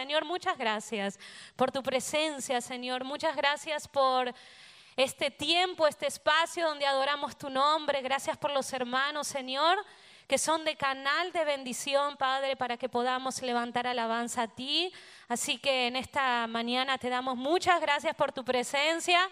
Señor, muchas gracias por tu presencia, Señor. Muchas gracias por este tiempo, este espacio donde adoramos tu nombre. Gracias por los hermanos, Señor, que son de canal de bendición, Padre, para que podamos levantar alabanza a ti. Así que en esta mañana te damos muchas gracias por tu presencia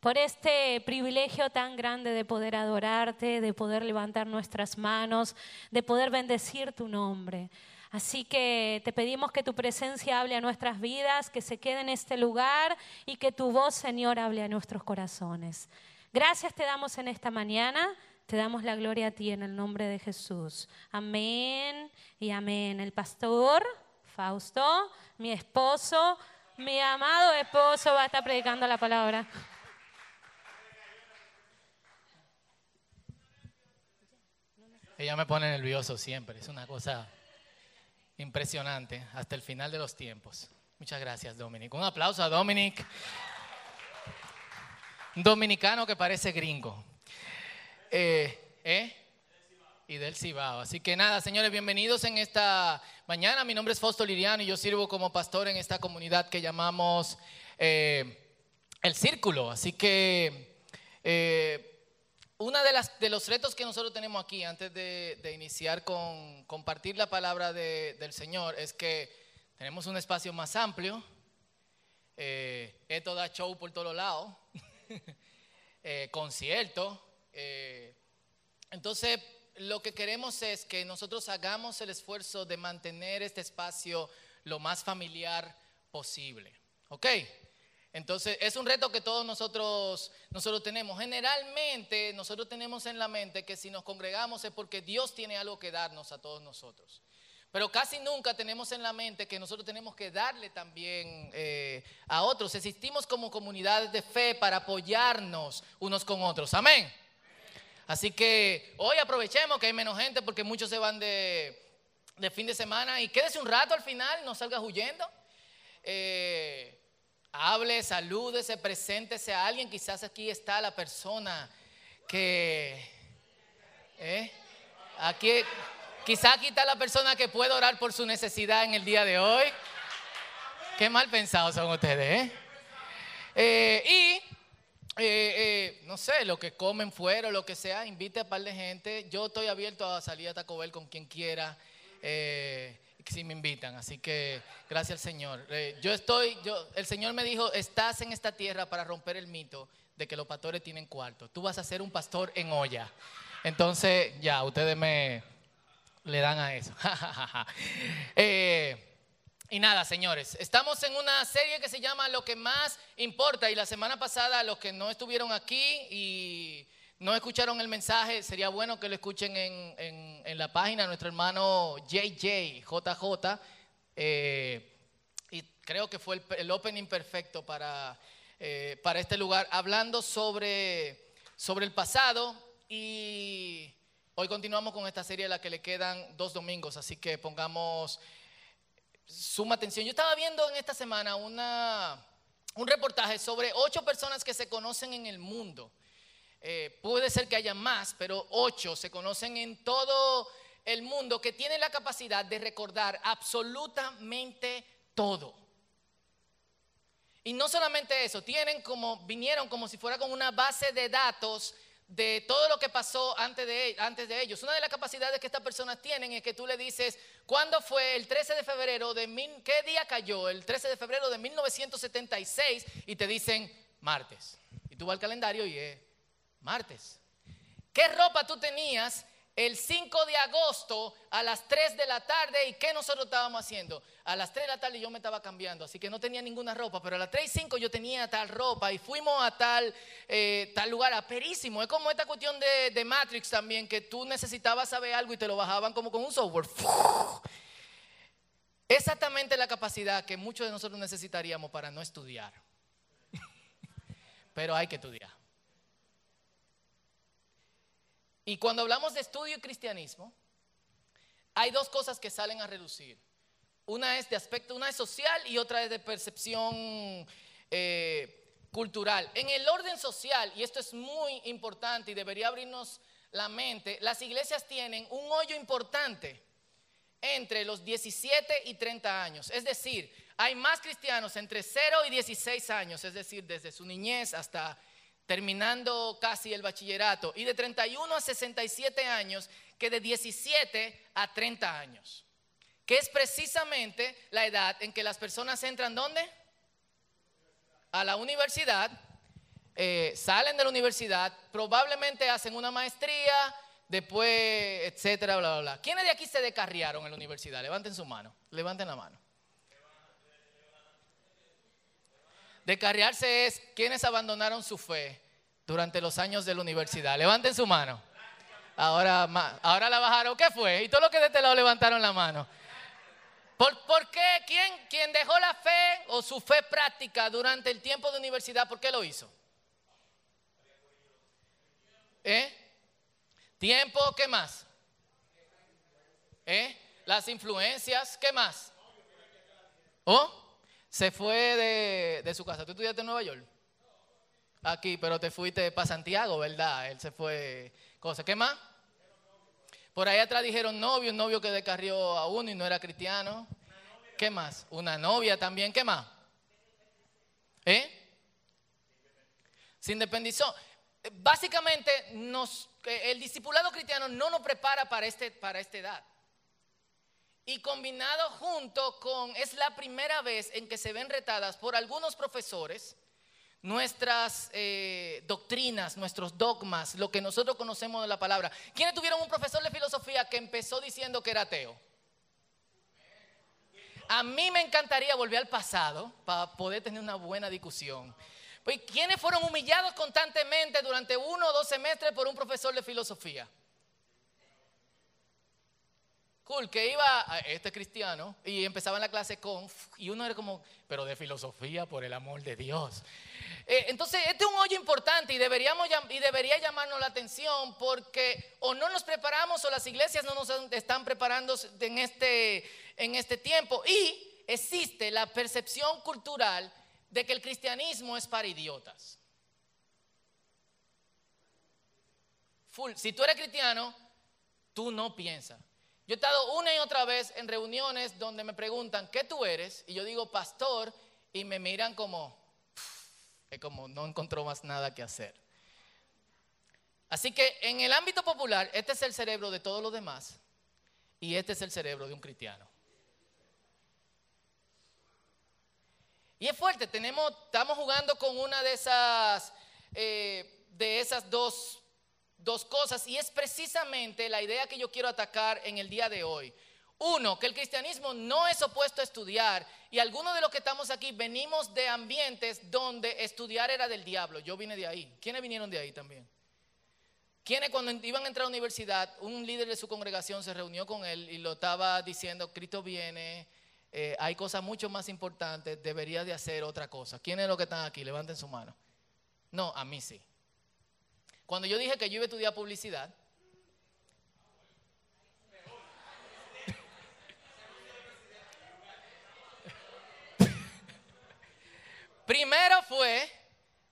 por este privilegio tan grande de poder adorarte, de poder levantar nuestras manos, de poder bendecir tu nombre. Así que te pedimos que tu presencia hable a nuestras vidas, que se quede en este lugar y que tu voz, Señor, hable a nuestros corazones. Gracias te damos en esta mañana. Te damos la gloria a ti en el nombre de Jesús. Amén y amén. El pastor Fausto, mi esposo, mi amado esposo, va a estar predicando la palabra. Ella me pone nervioso siempre, es una cosa impresionante hasta el final de los tiempos. Muchas gracias, Dominic. Un aplauso a Dominic. Dominicano que parece gringo. Eh, ¿eh? Y del Cibao. Así que nada, señores, bienvenidos en esta mañana. Mi nombre es Fausto Liriano y yo sirvo como pastor en esta comunidad que llamamos eh, El Círculo. Así que una de, las, de los retos que nosotros tenemos aquí antes de, iniciar con compartir la palabra del Señor es que tenemos un espacio más amplio. Eh, esto da show por todos lados, eh. Eh, entonces, lo que queremos es que nosotros hagamos el esfuerzo de mantener este espacio lo más familiar posible. ¿Ok? Entonces, es un reto que todos nosotros, nosotros tenemos. Generalmente, nosotros tenemos en la mente que si nos congregamos es porque Dios tiene algo que darnos a todos nosotros. Pero casi nunca tenemos en la mente que nosotros tenemos que darle también eh, a otros. Existimos como comunidades de fe para apoyarnos unos con otros. Amén. Así que hoy aprovechemos que hay menos gente porque muchos se van de, fin de semana y quédese un rato al final, no salgas huyendo. Eh, Hable, salúdese, preséntese a alguien. Quizás aquí está la persona que... ¿eh? Aquí, quizás aquí está la persona que puede orar por su necesidad en el día de hoy. Qué mal pensados son ustedes, ¿eh? eh y eh, no sé, lo que comen fuera o lo que sea, invite a un par de gente. Yo estoy abierto a salir a Taco Bell con quien quiera si me invitan. Así que gracias al Señor. Eh, yo estoy, yo, el Señor me dijo, estás en esta tierra para romper el mito de que los pastores tienen cuarto. Tú vas a ser un pastor en olla. Entonces, ya, ustedes me le dan a eso. Eh, y nada, señores, estamos en una serie que se llama Lo que más importa. Y la semana pasada, los que no estuvieron aquí y no escucharon el mensaje, sería bueno que lo escuchen en, la página, nuestro hermano JJ, JJ, eh, y creo que fue el, opening perfecto para, eh, para este lugar, hablando sobre, sobre el pasado y hoy continuamos con esta serie a la que le quedan dos domingos, así que pongamos suma atención. Yo estaba viendo en esta semana una, un reportaje sobre ocho personas que se conocen en el mundo. Eh, puede ser que haya más, pero ocho se conocen en todo el mundo que tienen la capacidad de recordar absolutamente todo. Y no solamente eso, tienen como, vinieron como si fuera con una base de datos de todo lo que pasó antes de, antes de ellos. Una de las capacidades que estas personas tienen es que tú le dices, ¿cuándo fue el 13 de febrero de, qué día cayó? El 13 de febrero de 1976 y te dicen martes. Y tú vas al calendario y es martes. ¿Qué ropa tú tenías el 5 de agosto a las 3 de la tarde y qué nosotros estábamos haciendo? A las 3 de la tarde yo me estaba cambiando, así que no tenía ninguna ropa, pero a las 3 y 5 yo tenía tal ropa y fuimos a tal, eh, tal lugar, aperísimo. Es como esta cuestión de, de Matrix también, que tú necesitabas saber algo y te lo bajaban como con un software. Exactamente la capacidad que muchos de nosotros necesitaríamos para no estudiar. Pero hay que estudiar. Y cuando hablamos de estudio y cristianismo, hay dos cosas que salen a reducir. Una es de aspecto, una es social y otra es de percepción eh, cultural. En el orden social, y esto es muy importante y debería abrirnos la mente, las iglesias tienen un hoyo importante entre los 17 y 30 años. Es decir, hay más cristianos entre 0 y 16 años, es decir, desde su niñez hasta terminando casi el bachillerato, y de 31 a 67 años que de 17 a 30 años, que es precisamente la edad en que las personas entran ¿dónde? A la universidad, eh, salen de la universidad, probablemente hacen una maestría, después, etcétera, bla, bla, bla. ¿Quiénes de aquí se descarriaron en la universidad? Levanten su mano, levanten la mano. Descarriarse es quienes abandonaron su fe durante los años de la universidad. Levanten su mano. Ahora, ahora la bajaron. ¿Qué fue? Y todo lo que de este lado levantaron la mano. ¿Por, qué? ¿Quién, ¿Quién dejó la fe o su fe práctica durante el tiempo de universidad? ¿Por qué lo hizo? ¿Eh? Tiempo, ¿qué más? ¿Eh? Las influencias, ¿qué más? ¿Oh? Se fue de, su casa. ¿Tú estudiaste en Nueva York? Aquí, pero te fuiste para Santiago, ¿verdad? Él se fue. Cosa. ¿Qué más? Por ahí atrás dijeron novio, un novio que descarrió a uno y no era cristiano. ¿Qué más? Una novia también. ¿Qué más? ¿Eh? Se independizó. Básicamente, nos, el discipulado cristiano no nos prepara para, este, para esta edad. Y combinado junto con, es la primera vez en que se ven retadas por algunos profesores nuestras eh, doctrinas, nuestros dogmas, lo que nosotros conocemos de la palabra. ¿Quiénes tuvieron un profesor de filosofía que empezó diciendo que era ateo? A mí me encantaría volver al pasado para poder tener una buena discusión. Pues, ¿Quiénes fueron humillados constantemente durante uno o dos semestres por un profesor de filosofía? Cool, que iba, a este cristiano, y empezaba en la clase con, y uno era como, pero de filosofía, por el amor de Dios. Eh, entonces, este es un hoyo importante y, deberíamos, y debería llamarnos la atención porque o no nos preparamos o las iglesias no nos están preparando en este, en este tiempo. Y existe la percepción cultural de que el cristianismo es para idiotas. Full. Si tú eres cristiano, tú no piensas. Yo he estado una y otra vez en reuniones donde me preguntan, ¿qué tú eres? Y yo digo, pastor, y me miran como, es como no encontró más nada que hacer. Así que en el ámbito popular, este es el cerebro de todos los demás y este es el cerebro de un cristiano. Y es fuerte, tenemos, estamos jugando con una de esas, eh, de esas dos, dos cosas y es precisamente la idea que yo quiero atacar en el día de hoy. Uno, que el cristianismo no es opuesto a estudiar y algunos de los que estamos aquí venimos de ambientes donde estudiar era del diablo. Yo vine de ahí. ¿Quiénes vinieron de ahí también? ¿Quiénes cuando iban a entrar a la universidad, un líder de su congregación se reunió con él y lo estaba diciendo, Cristo viene, eh, hay cosas mucho más importantes, debería de hacer otra cosa. ¿Quiénes los que están aquí? Levanten su mano. No, a mí sí. Cuando yo dije que yo iba a estudiar publicidad, primero fue,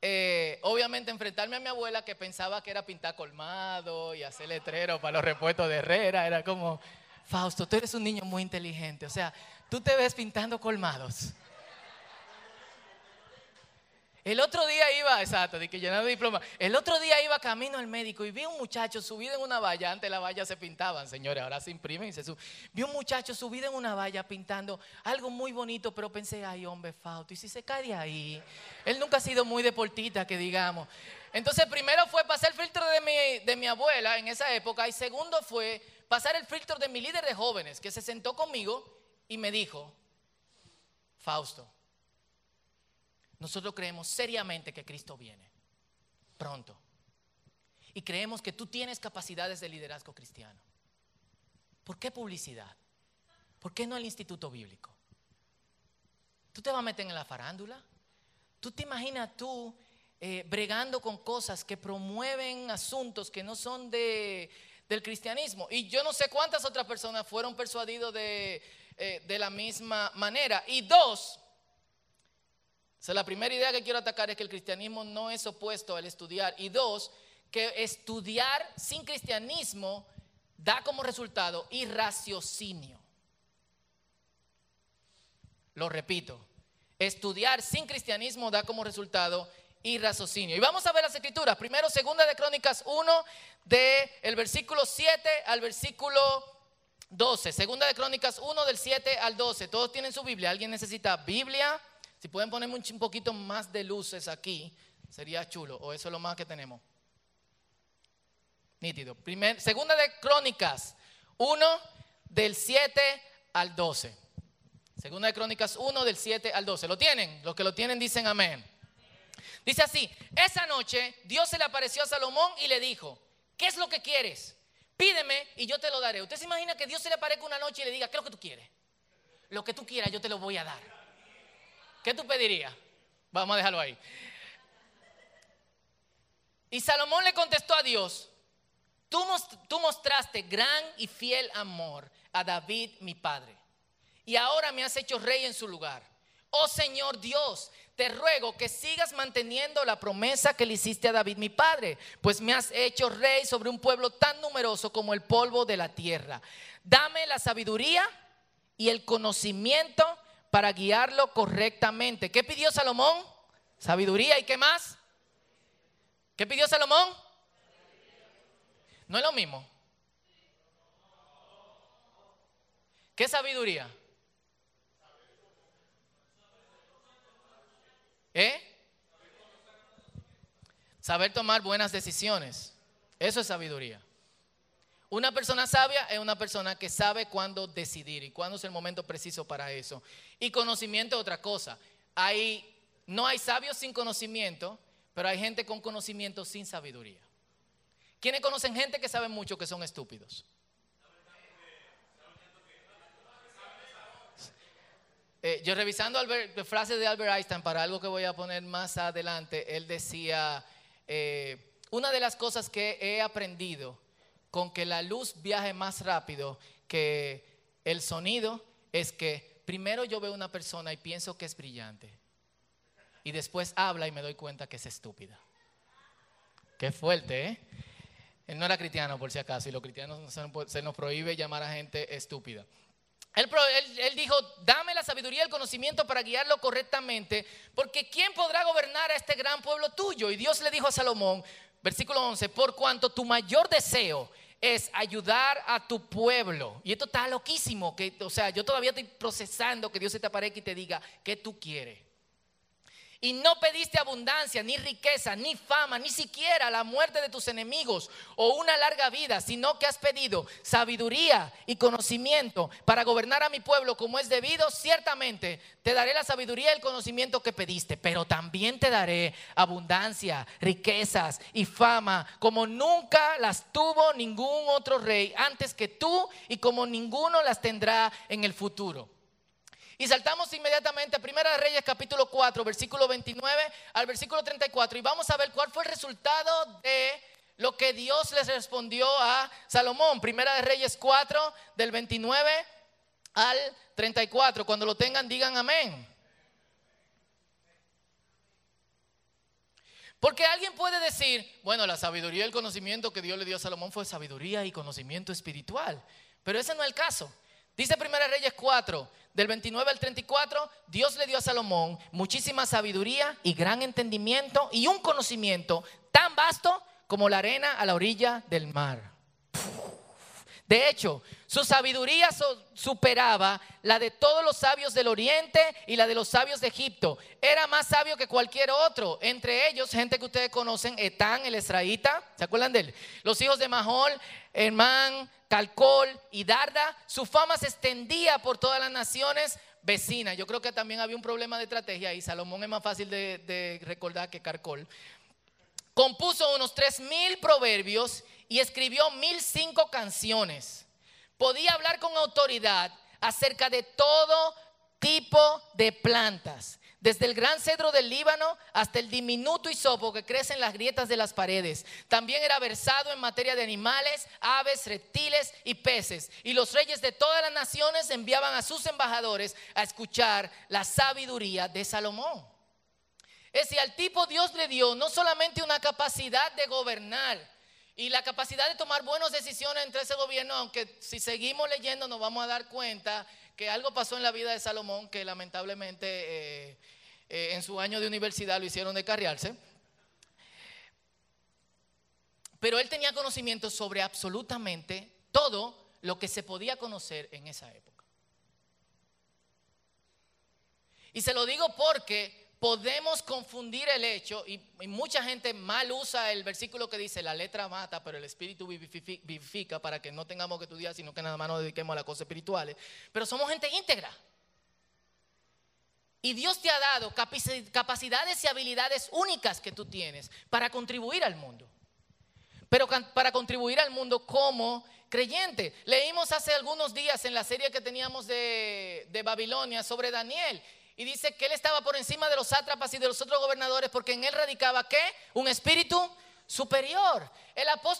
eh, obviamente, enfrentarme a mi abuela que pensaba que era pintar colmado y hacer letrero para los repuestos de Herrera. Era como, Fausto, tú eres un niño muy inteligente. O sea, tú te ves pintando colmados. El otro día iba, exacto, de que llenando diploma. El otro día iba camino al médico y vi un muchacho subido en una valla. Antes las vallas se pintaban, señores, ahora se imprimen y se suben. Vi un muchacho subido en una valla pintando algo muy bonito, pero pensé, ay, hombre, Fausto, ¿y si se cae de ahí? Él nunca ha sido muy deportista, que digamos. Entonces, primero fue pasar el filtro de mi, de mi abuela en esa época, y segundo fue pasar el filtro de mi líder de jóvenes, que se sentó conmigo y me dijo, Fausto, nosotros creemos seriamente que Cristo viene pronto. Y creemos que tú tienes capacidades de liderazgo cristiano. ¿Por qué publicidad? ¿Por qué no el instituto bíblico? ¿Tú te vas a meter en la farándula? ¿Tú te imaginas tú eh, bregando con cosas que promueven asuntos que no son de, del cristianismo? Y yo no sé cuántas otras personas fueron persuadidos de, eh, de la misma manera. Y dos, o la primera idea que quiero atacar es que el cristianismo no es opuesto al estudiar. Y dos, que estudiar sin cristianismo da como resultado irraciocinio. Lo repito, estudiar sin cristianismo da como resultado y raciocinio. Y vamos a ver las escrituras. Primero, segunda de Crónicas 1, del el versículo 7 al versículo 12. Segunda de Crónicas 1, del 7 al 12. Todos tienen su Biblia. ¿Alguien necesita Biblia? Si pueden ponerme un poquito más de luces aquí, sería chulo. O eso es lo más que tenemos. Nítido. Segunda de Crónicas 1, del 7 al 12. Segunda de Crónicas 1, del 7 al 12. ¿Lo tienen? Los que lo tienen dicen amén. Dice así, esa noche Dios se le apareció a Salomón y le dijo, ¿qué es lo que quieres? Pídeme y yo te lo daré. ¿Usted se imagina que Dios se le aparezca una noche y le diga, ¿qué es lo que tú quieres? Lo que tú quieras yo te lo voy a dar. ¿Qué tú pedirías? Vamos a dejarlo ahí. Y Salomón le contestó a Dios, tú, tú mostraste gran y fiel amor a David mi padre. Y ahora me has hecho rey en su lugar. Oh Señor Dios, te ruego que sigas manteniendo la promesa que le hiciste a David mi padre, pues me has hecho rey sobre un pueblo tan numeroso como el polvo de la tierra. Dame la sabiduría y el conocimiento para guiarlo correctamente. ¿Qué pidió Salomón? Sabiduría y qué más? ¿Qué pidió Salomón? No es lo mismo. ¿Qué sabiduría? ¿Eh? Saber tomar buenas decisiones. Eso es sabiduría. Una persona sabia es una persona que sabe cuándo decidir y cuándo es el momento preciso para eso. Y conocimiento es otra cosa. Hay, no hay sabios sin conocimiento, pero hay gente con conocimiento sin sabiduría. ¿Quiénes conocen gente que sabe mucho que son estúpidos? Eh, yo revisando frases de Albert Einstein para algo que voy a poner más adelante, él decía, eh, una de las cosas que he aprendido con que la luz viaje más rápido que el sonido es que primero yo veo una persona y pienso que es brillante y después habla y me doy cuenta que es estúpida. Qué fuerte, ¿eh? Él no era cristiano por si acaso y los cristianos se nos prohíbe llamar a gente estúpida. Él, dijo, dame la sabiduría y el conocimiento para guiarlo correctamente, porque ¿quién podrá gobernar a este gran pueblo tuyo? Y Dios le dijo a Salomón, versículo 11, por cuanto tu mayor deseo es ayudar a tu pueblo. Y esto está loquísimo, que, o sea, yo todavía estoy procesando que Dios se te aparezca y te diga, ¿qué tú quieres? Y no pediste abundancia, ni riqueza, ni fama, ni siquiera la muerte de tus enemigos o una larga vida, sino que has pedido sabiduría y conocimiento para gobernar a mi pueblo como es debido. Ciertamente te daré la sabiduría y el conocimiento que pediste, pero también te daré abundancia, riquezas y fama como nunca las tuvo ningún otro rey antes que tú y como ninguno las tendrá en el futuro. Y saltamos inmediatamente a Primera de Reyes capítulo 4, versículo 29 al versículo 34 y vamos a ver cuál fue el resultado de lo que Dios les respondió a Salomón. Primera de Reyes 4 del 29 al 34. Cuando lo tengan digan amén. Porque alguien puede decir, bueno, la sabiduría y el conocimiento que Dios le dio a Salomón fue sabiduría y conocimiento espiritual. Pero ese no es el caso. Dice Primera Reyes 4, del 29 al 34, Dios le dio a Salomón muchísima sabiduría y gran entendimiento y un conocimiento tan vasto como la arena a la orilla del mar. De hecho, su sabiduría superaba la de todos los sabios del oriente y la de los sabios de Egipto. Era más sabio que cualquier otro. Entre ellos, gente que ustedes conocen, Etán, el esraíta, ¿se acuerdan de él? Los hijos de Mahol, Hermán, Calcol y Darda, su fama se extendía por todas las naciones vecinas. Yo creo que también había un problema de estrategia y Salomón es más fácil de, recordar que Carcol. Compuso unos tres mil proverbios y escribió mil cinco canciones. Podía hablar con autoridad acerca de todo tipo de plantas desde el gran cedro del Líbano hasta el diminuto hisopo que crece en las grietas de las paredes. También era versado en materia de animales, aves, reptiles y peces. Y los reyes de todas las naciones enviaban a sus embajadores a escuchar la sabiduría de Salomón. Es decir, al tipo Dios le dio no solamente una capacidad de gobernar, y la capacidad de tomar buenas decisiones entre ese gobierno, aunque si seguimos leyendo nos vamos a dar cuenta que algo pasó en la vida de Salomón que lamentablemente eh, eh, en su año de universidad lo hicieron descarriarse. Pero él tenía conocimiento sobre absolutamente todo lo que se podía conocer en esa época. Y se lo digo porque podemos confundir el hecho, y, mucha gente mal usa el versículo que dice, la letra mata, pero el espíritu vivifica para que no tengamos que estudiar, sino que nada más nos dediquemos a las cosas espirituales. Pero somos gente íntegra. Y Dios te ha dado capacidades y habilidades únicas que tú tienes para contribuir al mundo. Pero para contribuir al mundo como creyente. Leímos hace algunos días en la serie que teníamos de, Babilonia sobre Daniel y dice que él estaba por encima de los sátrapas y de los otros gobernadores porque en él radicaba qué? Un espíritu superior. El apóstol